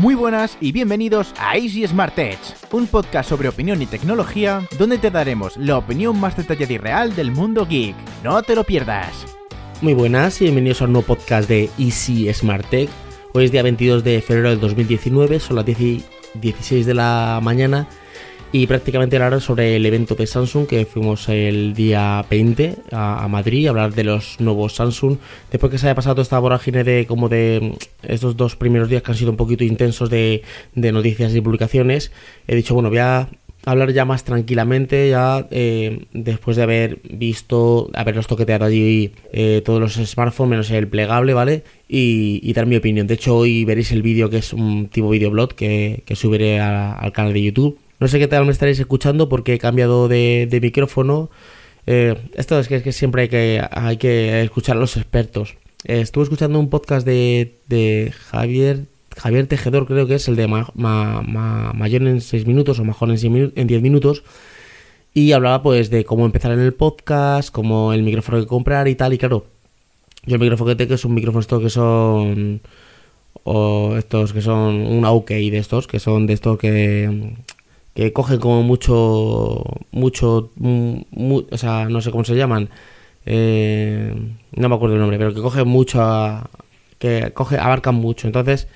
Muy buenas y bienvenidos a Easy Smart Tech, un podcast sobre opinión y tecnología donde te daremos la opinión más detallada y real del mundo geek. No te lo pierdas. Muy buenas y bienvenidos a un nuevo podcast de Easy Smart Tech. Hoy es día 22 de febrero del 2019, son las 10 16 de la mañana y prácticamente hablar sobre el evento de Samsung que fuimos el día 20 a, Madrid a hablar de los nuevos Samsung. Después que se haya pasado esta vorágine de como de estos dos primeros días que han sido un poquito intensos de, noticias y publicaciones he dicho bueno voy a hablar ya más tranquilamente ya eh, después de haber visto haberlos toqueteado allí eh, todos los smartphones menos el plegable vale y, dar mi opinión. De hecho hoy veréis el vídeo que es un tipo videoblog que, que subiré al canal de youtube no sé qué tal me estaréis escuchando porque he cambiado de, micrófono. Eh, esto es que, siempre hay que, hay que escuchar a los expertos. Eh, estuve escuchando un podcast de, Javier Javier Tejedor, creo que es el de Mayor en 6 minutos o Mejor en 10 minutos. Y hablaba pues de cómo empezar en el podcast, cómo el micrófono que comprar y tal. Y claro, yo el micrófono que tengo es un micrófono estos que son... O estos que son un OK de estos, que son de estos que que cogen como mucho, mucho, o sea, no sé cómo se llaman, eh, no me acuerdo el nombre, pero que cogen mucho, que coge, abarcan mucho. Entonces,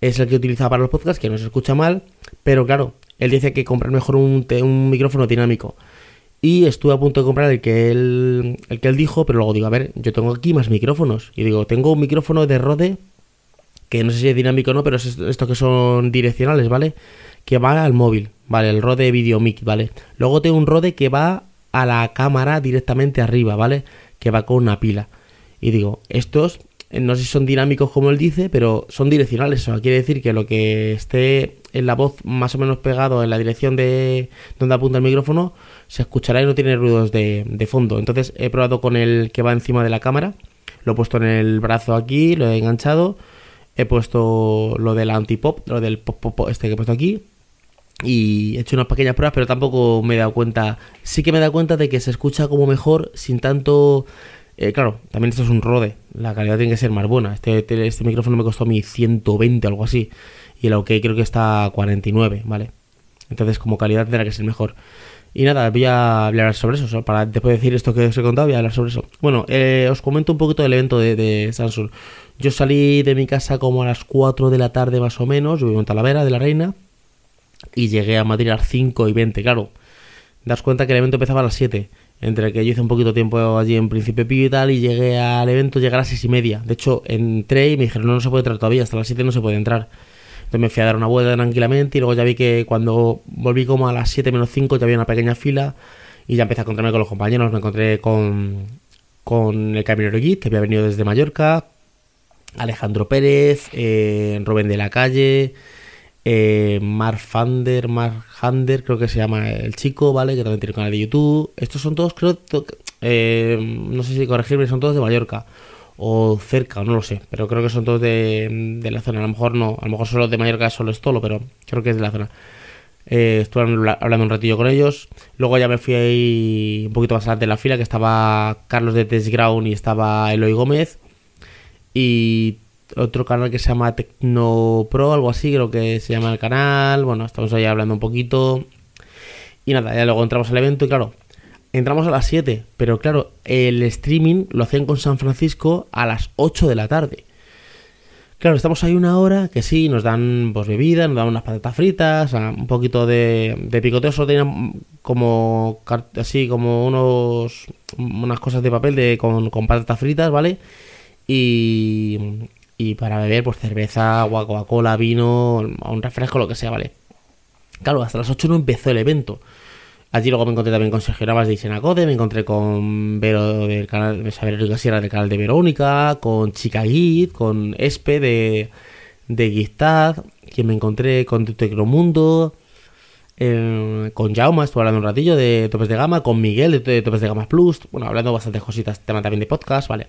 es el que utiliza para los podcasts, que no se escucha mal, pero claro, él dice que comprar mejor un, un micrófono dinámico. Y estuve a punto de comprar el que él, el que él dijo, pero luego digo, a ver, yo tengo aquí más micrófonos. Y digo, tengo un micrófono de Rode, que no sé si es dinámico o no, pero es estos que son direccionales, ¿vale? Que va al móvil, ¿vale? El Rode VideoMic, ¿vale? Luego tengo un Rode que va a la cámara directamente arriba, ¿vale? Que va con una pila. Y digo, estos eh, no sé si son dinámicos como él dice, pero son direccionales. Eso quiere decir que lo que esté en la voz más o menos pegado en la dirección de donde apunta el micrófono se escuchará y no tiene ruidos de, de fondo. Entonces he probado con el que va encima de la cámara. Lo he puesto en el brazo aquí, lo he enganchado. He puesto lo del antipop, lo del pop, pop este que he puesto aquí y he hecho unas pequeñas pruebas, pero tampoco me he dado cuenta. Sí que me he dado cuenta de que se escucha como mejor sin tanto. Eh, claro, también esto es un Rode, la calidad tiene que ser más buena. Este, este micrófono me costó a mí 120 algo así, y el OK creo que está a 49, ¿vale? Entonces, como calidad tendrá que ser mejor. Y nada, voy a hablar sobre eso. Para después de decir esto que os he contado, voy a hablar sobre eso. Bueno, eh, os comento un poquito del evento de, de, Samsung. Yo salí de mi casa como a las 4 de la tarde más o menos. Yo vivo en Talavera de la Reina y llegué a Madrid a las 5 y 20, claro. Das cuenta que el evento empezaba a las 7. Entre que yo hice un poquito de tiempo allí en Príncipe Pío y tal, y llegué al evento, llegué a las 6 y media. De hecho, entré y me dijeron, no, no se puede entrar todavía, hasta las 7 no se puede entrar. Entonces me fui a dar una vuelta tranquilamente y luego ya vi que cuando volví como a las 7 menos 5 ya había una pequeña fila y ya empecé a encontrarme con los compañeros. Me encontré con, con el camionero Git, que había venido desde Mallorca, Alejandro Pérez, eh, Rubén de la Calle, eh, Mark Fander, Mark Hander, creo que se llama el chico, ¿vale? Que también tiene un canal de YouTube. Estos son todos, creo, eh, no sé si corregirme, son todos de Mallorca o cerca, no lo sé, pero creo que son todos de, la zona. A lo mejor no, a lo mejor solo de Mallorca solo es Tolo, pero creo que es de la zona. Eh, estuve hablando un ratillo con ellos. Luego ya me fui ahí un poquito más adelante en la fila, que estaba Carlos de Ground y estaba Eloy Gómez. Y otro canal que se llama Tecnopro, algo así, creo que se llama el canal. Bueno, estamos ahí hablando un poquito. Y nada, ya luego entramos al evento y claro, entramos a las 7, pero claro, el streaming lo hacen con San Francisco a las 8 de la tarde. Claro, estamos ahí una hora que sí, nos dan pues bebida, nos dan unas patatas fritas, un poquito de, de picoteo, solo tenían como así como unos unas cosas de papel de con, con patatas fritas, ¿vale? Y, y para beber, pues cerveza, agua, Coca-Cola, vino, un refresco, lo que sea, ¿vale? Claro, hasta las 8 no empezó el evento. Allí luego me encontré también con Sergio Navas de Isenacode, me encontré con Vero del canal de Verónica Sierra del canal de Verónica, con Chica Git, con Espe de, de Gistad, quien me encontré con Tecnomundo, eh, con Jauma, estuve hablando un ratillo de Topes de Gama, con Miguel de, de Topes de Gama Plus, bueno, hablando bastantes cositas, tema también de podcast, ¿vale?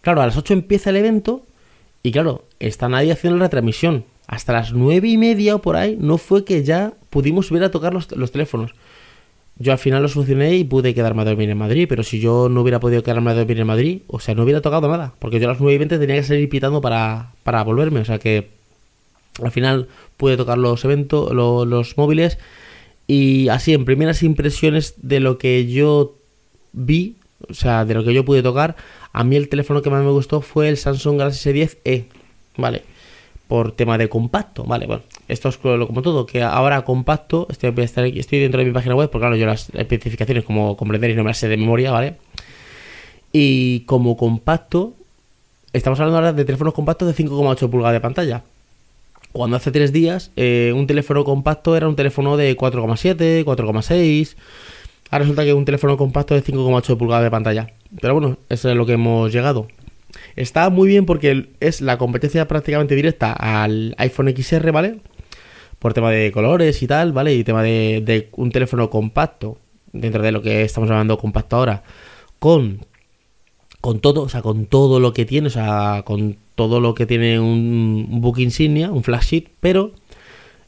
Claro, a las 8 empieza el evento y claro, está nadie haciendo la retransmisión. Hasta las nueve y media o por ahí no fue que ya pudimos ver a tocar los, teléfonos. Yo al final lo solucioné y pude quedarme a dormir en Madrid, pero si yo no hubiera podido quedarme a dormir en Madrid, o sea, no hubiera tocado nada, porque yo a las nueve y veinte tenía que salir pitando para, para volverme, o sea que Al final pude tocar los eventos, los móviles y así en primeras impresiones de lo que yo vi, o sea, de lo que yo pude tocar, a mí el teléfono que más me gustó fue el Samsung Galaxy S10e, ¿vale? Por tema de compacto, ¿vale? Bueno, esto es como todo, que ahora compacto, estoy, estoy dentro de mi página web, porque claro, yo las especificaciones como comprenderéis no me las sé de memoria, ¿vale? Y como compacto, estamos hablando ahora de teléfonos compactos de 5,8 pulgadas de pantalla. Cuando hace tres días eh, un teléfono compacto era un teléfono de 4,7, 4,6. Ahora resulta que un teléfono compacto de 5,8 pulgadas de pantalla. Pero bueno, eso es lo que hemos llegado. Está muy bien porque es la competencia prácticamente directa al iPhone XR, ¿vale? Por tema de colores y tal, ¿vale? Y tema de, de un teléfono compacto, dentro de lo que estamos hablando compacto ahora, con con todo, o sea, con todo lo que tiene, o sea, con todo lo que tiene un, book insignia, un flagship, pero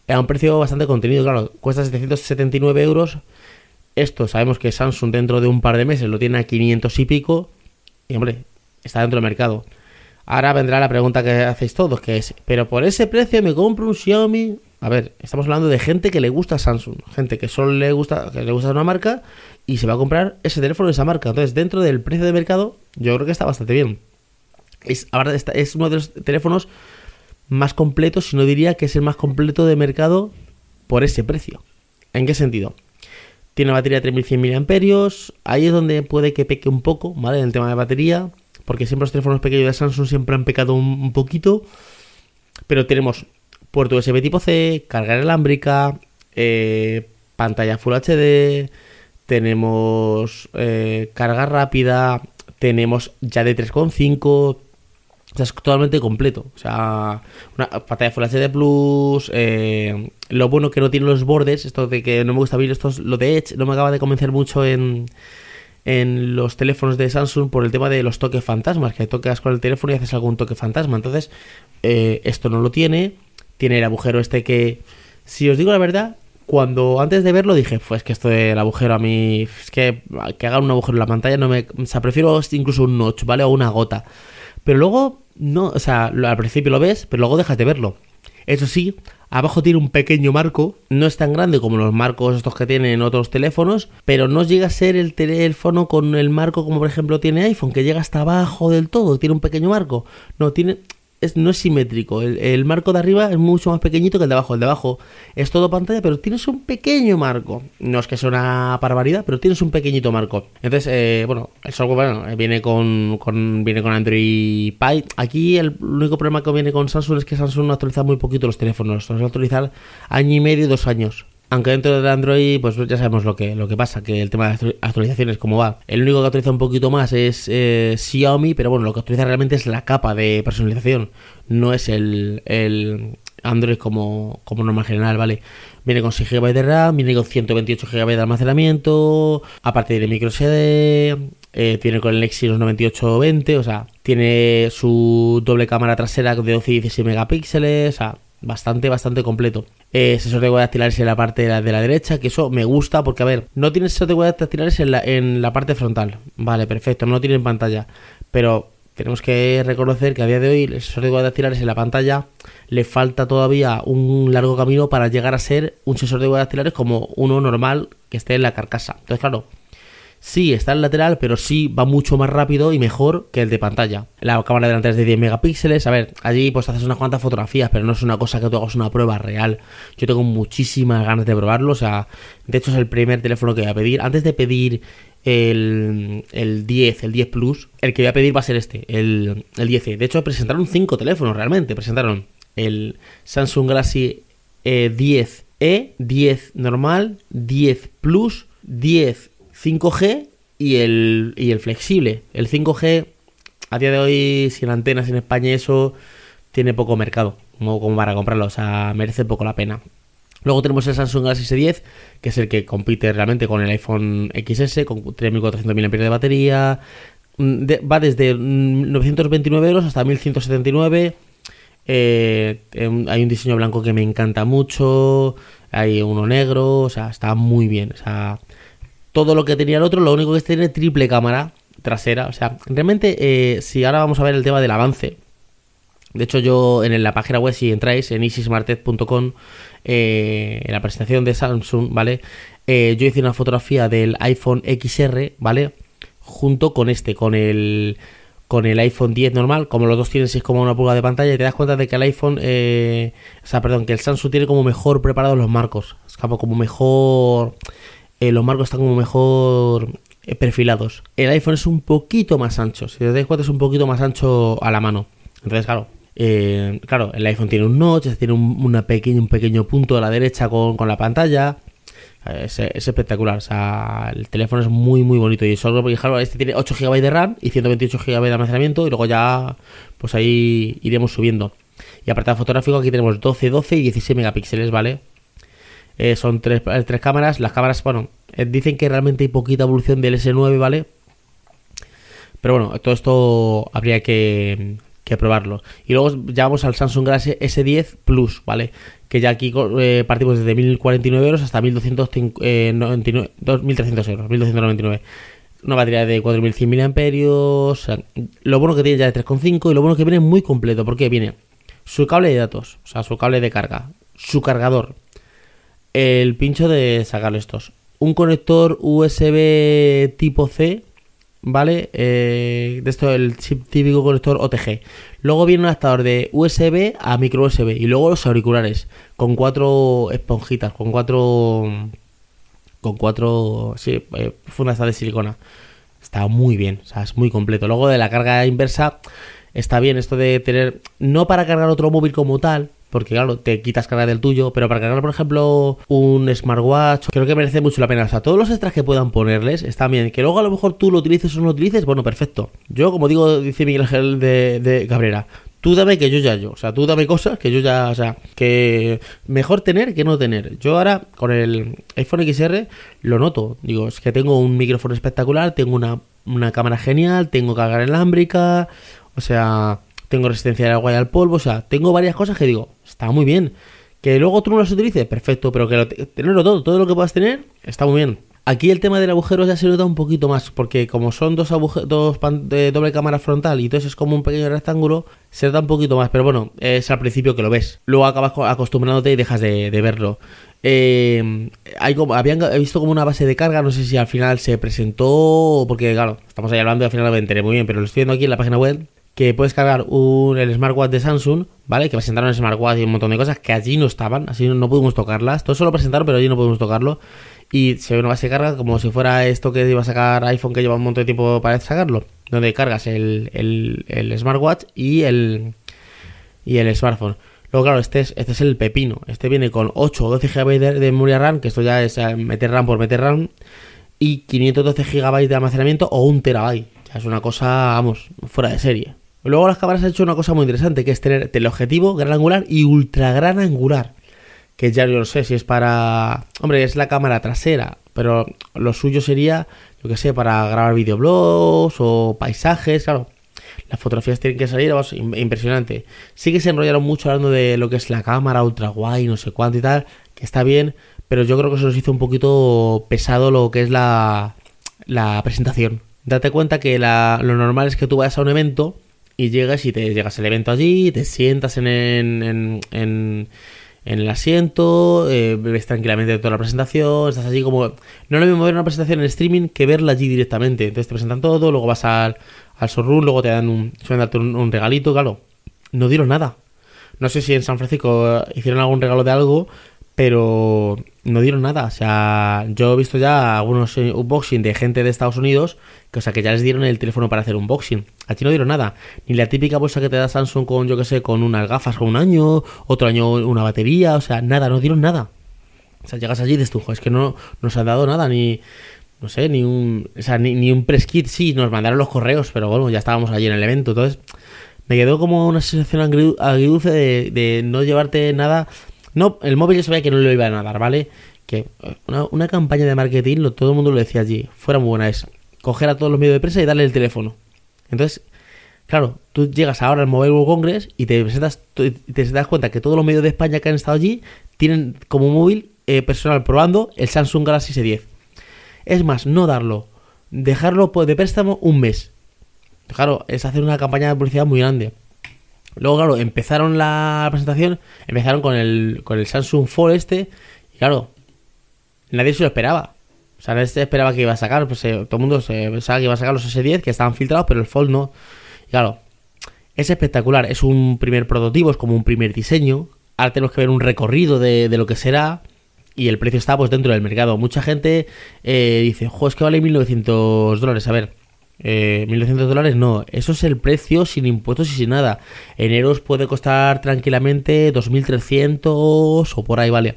a un precio bastante contenido, claro, cuesta 779 euros. Esto sabemos que Samsung dentro de un par de meses lo tiene a 500 y pico, y hombre, está dentro del mercado. Ahora vendrá la pregunta que hacéis todos, que es, pero por ese precio me compro un Xiaomi. A ver, estamos hablando de gente que le gusta Samsung, gente que solo le gusta, que le gusta una marca y se va a comprar ese teléfono de esa marca. Entonces, dentro del precio de mercado, yo creo que está bastante bien. Es, ahora es uno de los teléfonos más completos, si no diría que es el más completo de mercado por ese precio. ¿En qué sentido? Tiene batería de 3100 mAh, ahí es donde puede que peque un poco, ¿vale? En el tema de batería, porque siempre los teléfonos pequeños de Samsung siempre han pecado un, poquito, pero tenemos puerto USB tipo C, carga inalámbrica, eh, pantalla Full HD, tenemos eh, carga rápida, tenemos ya de 3.5, o sea, es totalmente completo. O sea, una pantalla Full HD Plus. Eh, lo bueno que no tiene los bordes, esto de que no me gusta ver esto, lo de Edge, no me acaba de convencer mucho en, en los teléfonos de Samsung por el tema de los toques fantasmas, que tocas con el teléfono y haces algún toque fantasma. Entonces, eh, esto no lo tiene. Tiene el agujero este que, si os digo la verdad, cuando antes de verlo dije, pues que esto del agujero a mí, es que que haga un agujero en la pantalla no me, o sea, prefiero incluso un notch, ¿vale? O una gota. Pero luego, no, o sea, al principio lo ves, pero luego dejas de verlo. Eso sí, abajo tiene un pequeño marco, no es tan grande como los marcos estos que tienen otros teléfonos, pero no llega a ser el teléfono con el marco como por ejemplo tiene iPhone, que llega hasta abajo del todo, tiene un pequeño marco. No, tiene, no es simétrico. El, marco de arriba es mucho más pequeñito que el de abajo. El de abajo es todo pantalla, pero tienes un pequeño marco. No es que sea una barbaridad, pero tienes un pequeñito marco. Entonces, eh, bueno, el software bueno, viene con, viene con Android Pie. Aquí el único problema que viene con Samsung es que Samsung no actualiza muy poquito los teléfonos. Los va a actualizar año y medio, dos años. Aunque dentro de Android, pues ya sabemos lo que, lo que pasa, que el tema de actualizaciones, cómo va. El único que actualiza un poquito más es eh, Xiaomi, pero bueno, lo que actualiza realmente es la capa de personalización, no es el, el Android como, como normal general, ¿vale? Viene con 6 GB de RAM, viene con 128 GB de almacenamiento, aparte de micro SD, eh, tiene con el Exynos 9820, o sea, tiene su doble cámara trasera de 12 y 16 megapíxeles, o sea, bastante, bastante completo. Eh, sensor de huellas dactilares en la parte de la, de la, derecha, que eso me gusta porque, a ver, no tiene sensor de huellas dactilares en la, en la parte frontal. Vale, perfecto, no lo tiene en pantalla. Pero tenemos que reconocer que a día de hoy el sensor de huellas dactilares en la pantalla le falta todavía un largo camino para llegar a ser un sensor de huellas dactilares como uno normal que esté en la carcasa. Entonces, claro, Sí, está en lateral, pero sí va mucho más rápido y mejor que el de pantalla. La cámara delantera es de 10 megapíxeles. A ver, allí pues haces unas cuantas fotografías, pero no es una cosa que tú hagas una prueba real. Yo tengo muchísimas ganas de probarlo. O sea, de hecho es el primer teléfono que voy a pedir. Antes de pedir el, el 10, el 10 Plus, el que voy a pedir va a ser este, el, el 10. De hecho, presentaron cinco teléfonos realmente. Presentaron el Samsung Galaxy 10e, eh, 10 normal, 10 Plus, 10 5G y el, y el flexible. El 5G, a día de hoy, sin antenas en España, eso tiene poco mercado como, como para comprarlo, o sea, merece poco la pena. Luego tenemos el Samsung Galaxy S10, que es el que compite realmente con el iPhone XS, con 3.400 mAh de batería. Mm, va desde 929 euros hasta 1179. Eh, em, hay un diseño blanco que me encanta mucho. Hay uno negro, o sea, está muy bien. O sea, todo lo que tenía el otro, lo único que es tener triple cámara trasera. O sea, realmente, eh, si ahora vamos a ver el tema del avance, De hecho, yo en la página web, si entráis en easysmartet.com, eh, en la presentación de Samsung, ¿vale? Eh, yo hice una fotografía del iPhone XR, ¿vale? Junto con este, con el con el iPhone 10 normal, como los dos tienen 6,1 pulgadas de pantalla, y te das cuenta de que el iPhone, o sea, perdón, que el Samsung tiene como mejor preparados los marcos, es como mejor, eh, los marcos están como mejor eh, perfilados. El iPhone es un poquito más ancho, si te das cuenta es un poquito más ancho a la mano. Entonces, claro, claro, el iPhone tiene un notch, tiene un, una un pequeño punto a la derecha con, con la pantalla. Es, espectacular, o sea, el teléfono es muy muy bonito y solo fijaros, este tiene 8 GB de RAM y 128 GB de almacenamiento y luego ya pues ahí iremos subiendo. Y apartado fotográfico aquí tenemos 12, 12 y 16 megapíxeles, ¿vale? Eh, son tres, tres cámaras, las cámaras, bueno, eh, dicen que realmente hay poquita evolución del S9, ¿vale? Pero bueno, todo esto habría que, que probarlo. Y luego ya vamos al Samsung Galaxy S10 Plus, ¿vale? Que ya aquí eh, partimos desde 1049 euros hasta 1299, eh, 2300 euros, 1299. Una batería de 4100 mAh. lo bueno que tiene ya de 3,5 y lo bueno que viene muy completo, porque viene su cable de datos, o sea, su cable de carga, su cargador, el pincho de sacar estos, un conector USB tipo C ¿vale? Eh, de esto el típico conector OTG. Luego viene un adaptador de USB a micro USB y luego los auriculares con cuatro esponjitas, con cuatro con cuatro sí, eh, fundas de silicona. Está muy bien, o sea, es muy completo. Luego de la carga inversa está bien esto de tener no para cargar otro móvil como tal, porque claro, te quitas carga del tuyo, pero para cargar, por ejemplo, un smartwatch, creo que merece mucho la pena. O sea, todos los extras que puedan ponerles están bien. Que luego a lo mejor tú lo utilices o no lo utilices, bueno, perfecto. Yo, como digo, dice Miguel Ángel de, de Cabrera, tú dame que yo ya yo. O sea, tú dame cosas que yo ya, o sea, que mejor tener que no tener. Yo ahora con el iPhone XR lo noto. Digo, es que tengo un micrófono espectacular, tengo una, una cámara genial, tengo carga inalámbrica, o sea, tengo resistencia al agua y al polvo, o sea, tengo varias cosas que digo, está muy bien. Que luego tú no las utilices, perfecto, pero que tenerlo todo, todo lo que puedas tener, está muy bien. Aquí el tema del agujero ya se nota un poquito más, porque como son dos agujeros, de doble cámara frontal y entonces es como un pequeño rectángulo, se nota un poquito más, pero bueno, es al principio que lo ves. Luego acabas acostumbrándote y dejas de, verlo. Eh, hay como, habían visto como una base de carga, no sé si al final se presentó, porque claro, estamos ahí hablando y al final lo enteré muy bien, pero lo estoy viendo aquí en la página web que puedes cargar un, el smartwatch de Samsung, ¿vale? Que presentaron el smartwatch y un montón de cosas que allí no estaban, así no, pudimos tocarlas. Todo eso lo presentaron, pero allí no pudimos tocarlo. Y se ve una base de carga como si fuera esto que iba a sacar iPhone que lleva un montón de tiempo para sacarlo. Donde cargas el, el, smartwatch y el, y el smartphone. Luego, claro, este es, este es el pepino. Este viene con 8 o 12 GB de, de, memoria RAM, que esto ya es eh, meter RAM por meter RAM. Y 512 GB de almacenamiento o un terabyte. Ya es una cosa, vamos, fuera de serie. Luego las cámaras han hecho una cosa muy interesante, que es tener teleobjetivo, gran angular y ultra gran angular. Que ya yo no sé si es para... Hombre, es la cámara trasera, pero lo suyo sería, yo que sé, para grabar videoblogs o paisajes, claro. Las fotografías tienen que salir, vamos, impresionante. Sí que se enrollaron mucho hablando de lo que es la cámara ultra guay, no sé cuánto y tal, que está bien, pero yo creo que se nos hizo un poquito pesado lo que es la, la presentación. Date cuenta que lo normal es que tú vayas a un evento y llegas y te llegas al evento allí, te sientas en, en, en, el asiento, eh, ves tranquilamente toda la presentación, estás allí como... No lo mismo ver una presentación en streaming que verla allí directamente. Entonces te presentan todo, luego vas al, al showroom, luego te dan un, suelen darte un, regalito, claro. No dieron nada. No sé si en San Francisco hicieron algún regalo de algo, pero no dieron nada. O sea, yo he visto ya algunos eh, unboxing de gente de Estados Unidos, que, o sea, que ya les dieron el teléfono para hacer unboxing. Aquí no dieron nada. Ni la típica bolsa que te da Samsung con, yo que sé, con unas gafas con un año, otro año una batería, o sea, nada, no dieron nada. O sea, llegas allí y dices tú, es que no nos han dado nada, ni, no sé, ni un, o sea, ni, un press kit, sí, nos mandaron los correos, pero bueno, ya estábamos allí en el evento, entonces me quedó como una sensación agridulce de, de no llevarte nada no, el móvil ya sabía que no lo iban a dar, ¿vale? Que eh, una, campaña de marketing, lo, todo el mundo lo decía allí, fuera muy buena es coger a todos los medios de prensa y darle el teléfono. Entonces, claro, tú llegas ahora al Mobile World Congress y te presentas, te das cuenta que todos los medios de España que han estado allí tienen como móvil eh, personal probando el Samsung Galaxy S10. Es más, no darlo, dejarlo de préstamo un mes. Claro, es hacer una campaña de publicidad muy grande. Luego, claro, empezaron la presentación, empezaron con el, con el Samsung Fold este, y claro, nadie se lo esperaba. O sea, nadie se esperaba que iba a sacar, pues eh, todo el mundo se pensaba que iba a sacar los S10 que estaban filtrados, pero el Fold no. Y claro, es espectacular, es un primer prototipo, es como un primer diseño. Ahora tenemos que ver un recorrido de, de lo que será y el precio está pues dentro del mercado. Mucha gente eh, dice, jo, es que vale 1900 dólares. A ver, eh, 1900 dólares no, eso es el precio sin impuestos y sin nada. En euros puede costar tranquilamente 2300 o por ahí, vale.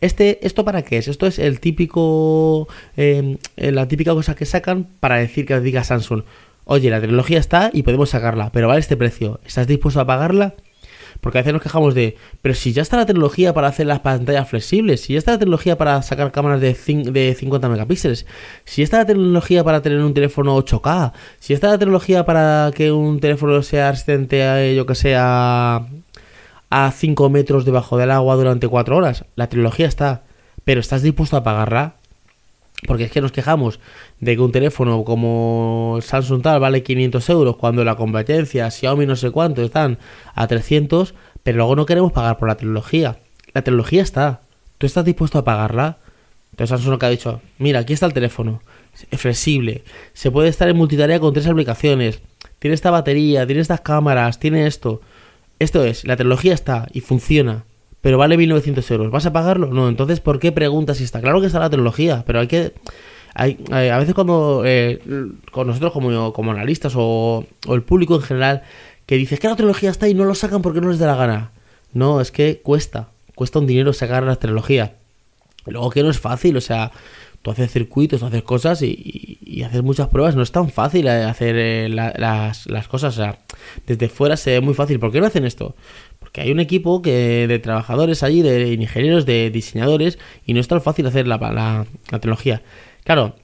Este, ¿Esto para qué es? Esto es el típico, eh, la típica cosa que sacan para decir que diga Samsung, oye, la tecnología está y podemos sacarla, pero vale este precio, ¿estás dispuesto a pagarla? Porque a veces nos quejamos de, pero si ya está la tecnología para hacer las pantallas flexibles, si ya está la tecnología para sacar cámaras de, de 50 megapíxeles, si está la tecnología para tener un teléfono 8K, si está la tecnología para que un teléfono sea resistente a, yo que sea, a 5 metros debajo del agua durante 4 horas, la tecnología está, pero ¿estás dispuesto a pagarla? Porque es que nos quejamos de que un teléfono como Samsung tal vale 500 euros cuando la competencia Xiaomi no sé cuánto están a 300, pero luego no queremos pagar por la tecnología. La tecnología está. ¿Tú estás dispuesto a pagarla? Entonces Samsung lo que ha dicho, mira, aquí está el teléfono. Es flexible. Se puede estar en multitarea con tres aplicaciones. Tiene esta batería, tiene estas cámaras, tiene esto. Esto es, la tecnología está y funciona pero vale 1900 euros. ¿Vas a pagarlo? No, entonces ¿por qué preguntas si está? Claro que está la tecnología, pero hay que... Hay, a veces cuando eh, con nosotros como, como analistas o, el público en general que dices que la tecnología está y no lo sacan porque no les da la gana. No, es que cuesta, cuesta un dinero sacar la tecnología. Luego que no es fácil, o sea, tú haces circuitos, haces cosas y, haces muchas pruebas, no es tan fácil eh, hacer eh, las, las, cosas, o sea, desde fuera se ve muy fácil. ¿Por qué no hacen esto? Que hay un equipo que, de trabajadores allí, de ingenieros, de diseñadores, y no es tan fácil hacer la, la, tecnología. Claro,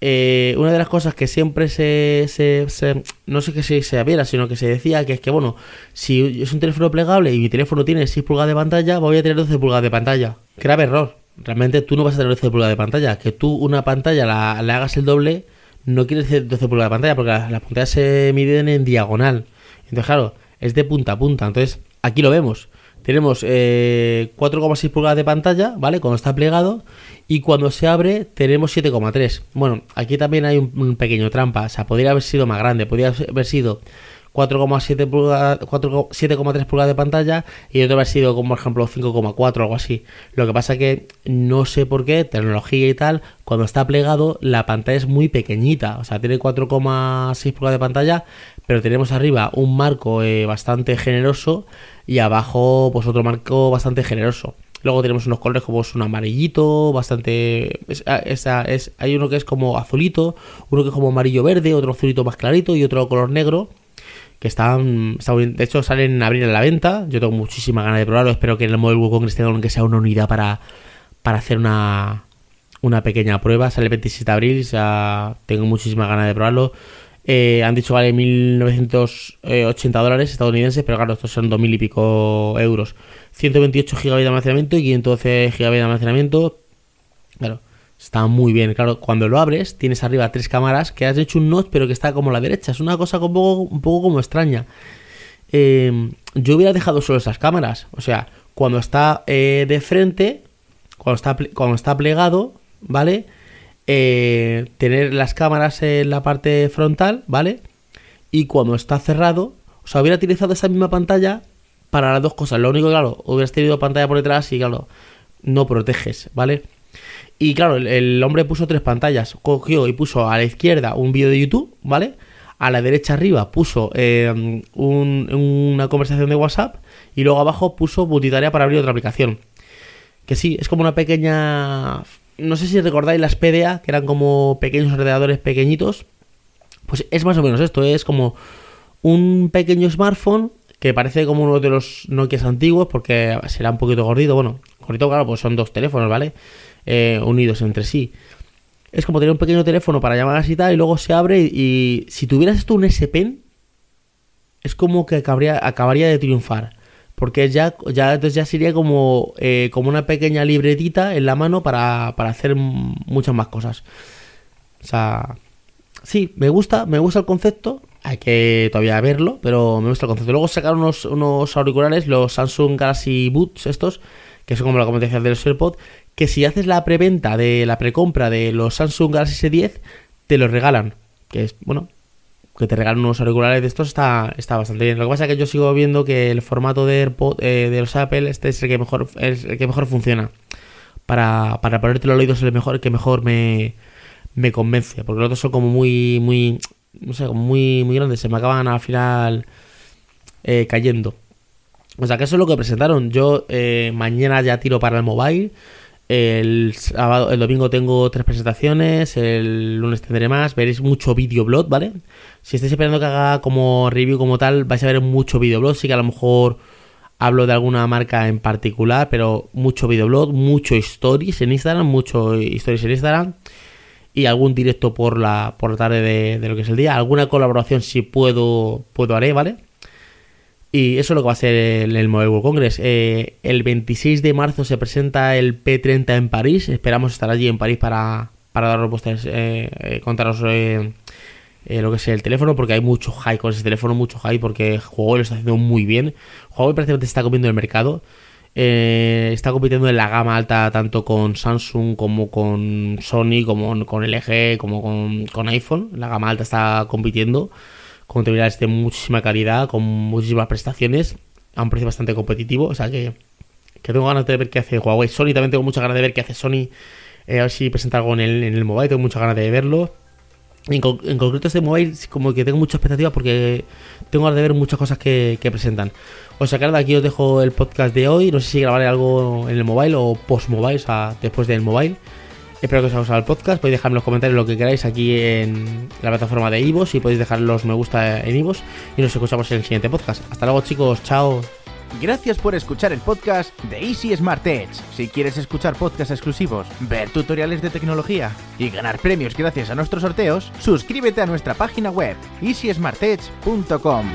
eh, una de las cosas que siempre se, se, no sé que se, se sino que se decía que es que, bueno, si es un teléfono plegable y mi teléfono tiene 6 pulgadas de pantalla, voy a tener 12 pulgadas de pantalla. Grave error. Realmente tú no vas a tener 12 pulgadas de pantalla. Que tú una pantalla la, hagas el doble, no quiere decir 12 pulgadas de pantalla, porque las, las pantallas se miden en diagonal. Entonces, claro, es de punta a punta. Entonces, Aquí lo vemos. Tenemos eh, 4,6 pulgadas de pantalla, ¿vale? Cuando está plegado. Y cuando se abre tenemos 7,3. Bueno, aquí también hay un, pequeño trampa. O sea, podría haber sido más grande. Podría haber sido 4,7 pulgadas, 7,3 pulgadas de pantalla y otro haber sido como por ejemplo 5,4 o algo así. Lo que pasa que no sé por qué, tecnología y tal, cuando está plegado la pantalla es muy pequeñita, o sea, tiene 4,6 pulgadas de pantalla, pero tenemos arriba un marco eh, bastante generoso y abajo pues otro marco bastante generoso. Luego tenemos unos colores como es un amarillito, bastante... Ah, es, hay uno que es como azulito, uno que es como amarillo verde, otro azulito más clarito y otro color negro. Que están, de hecho salen en abril a la venta. Yo tengo muchísima ganas de probarlo. Espero que en el Mobile World Congress tengan que sea una unidad para, para hacer una, una pequeña prueba. Sale el 27 de abril, o sea, tengo muchísimas ganas de probarlo. Eh, han dicho vale 1.980 dólares estadounidenses, pero claro, estos son 2.000 y pico euros. 128 GB de almacenamiento y 512 GB de almacenamiento. Claro, está muy bien. Claro, cuando lo abres, tienes arriba tres cámaras que has hecho un notch, pero que está como a la derecha. Es una cosa un poco, un poco como extraña. Eh, yo hubiera dejado solo esas cámaras. O sea, cuando está eh, de frente, cuando está, cuando está plegado, ¿vale? Eh, tener las cámaras en la parte frontal, ¿vale? Y cuando está cerrado, o sea, hubiera utilizado esa misma pantalla para las dos cosas. Lo único, claro, hubieras tenido pantalla por detrás y, claro, no proteges, ¿vale? Y claro, el, hombre puso tres pantallas. Cogió y puso a la izquierda un vídeo de YouTube, ¿vale? A la derecha arriba puso eh, una conversación de WhatsApp y luego abajo puso multitarea para abrir otra aplicación. Que sí, es como una pequeña no sé si recordáis las PDA, que eran como pequeños ordenadores pequeñitos. Pues es más o menos esto, es como un pequeño smartphone que parece como uno de los Nokia antiguos porque será un poquito gordito. Bueno, gordito, claro, pues son dos teléfonos, ¿vale? Eh, unidos entre sí. Es como tener un pequeño teléfono para llamadas y tal, y luego se abre. Y, si tuvieras esto un S Pen, es como que acabaría de triunfar porque ya, ya, entonces ya sería como, eh, como una pequeña libretita en la mano para, hacer muchas más cosas. O sea, sí, me gusta, me gusta el concepto, Hay que todavía verlo, pero me gusta el concepto. Luego sacaron unos, unos auriculares, los Samsung Galaxy Boots estos, que son como la competencia de los AirPods, que si haces la preventa de la precompra de los Samsung Galaxy S10, te los regalan. Que es, bueno, que te regalan unos auriculares de estos está, está bastante bien. Lo que pasa es que yo sigo viendo que el formato de AirPod eh, de los Apple este es el que mejor, es el que mejor funciona. Para, para ponerte los oídos es el mejor, que mejor me, me convence. Porque los otros son como muy, muy, no sé, muy, muy grandes. Se me acaban al final eh, cayendo. O sea, que eso es lo que presentaron. Yo eh, mañana ya tiro para el mobile. El, sábado, el domingo tengo tres presentaciones, el lunes tendré más, veréis mucho videoblog, ¿vale? Si estáis esperando que haga como review como tal, vais a ver mucho videoblog, sí que a lo mejor hablo de alguna marca en particular, pero mucho videoblog, mucho stories en Instagram, mucho stories en Instagram y algún directo por la, por la tarde de, de lo que es el día, alguna colaboración si puedo, puedo haré, ¿vale? Y eso es lo que va a ser el, el Mobile World Congress. Eh, el 26 de marzo se presenta el P30 en París. Esperamos estar allí en París para, para daros vuestras, eh, eh, contaros eh, eh, lo que es el teléfono, porque hay mucho hype con ese teléfono, mucho hype, porque Huawei lo está haciendo muy bien. Huawei prácticamente está comiendo el mercado. Eh, está compitiendo en la gama alta tanto con Samsung como con Sony, como con LG, como con, con iPhone. La gama alta está compitiendo con terminales de muchísima calidad, con muchísimas prestaciones, a un precio bastante competitivo. O sea que, tengo ganas de ver qué hace Huawei. Sony también tengo muchas ganas de ver qué hace Sony. Eh, a ver si presenta algo en el, en el mobile, tengo muchas ganas de verlo. En, con- en concreto este mobile como que tengo mucha expectativa porque tengo ganas de ver muchas cosas que, que presentan. O sea que aquí os dejo el podcast de hoy. No sé si grabaré algo en el mobile o post mobile, o sea, después del mobile. Espero que os haya gustado el podcast. Podéis dejarme en los comentarios lo que queráis aquí en la plataforma de Ivos y podéis dejar los me gusta en Ivos. Y nos escuchamos en el siguiente podcast. Hasta luego, chicos. Chao. Gracias por escuchar el podcast de Easy Smart Edge. Si quieres escuchar podcasts exclusivos, ver tutoriales de tecnología y ganar premios gracias a nuestros sorteos, suscríbete a nuestra página web easysmartedge.com.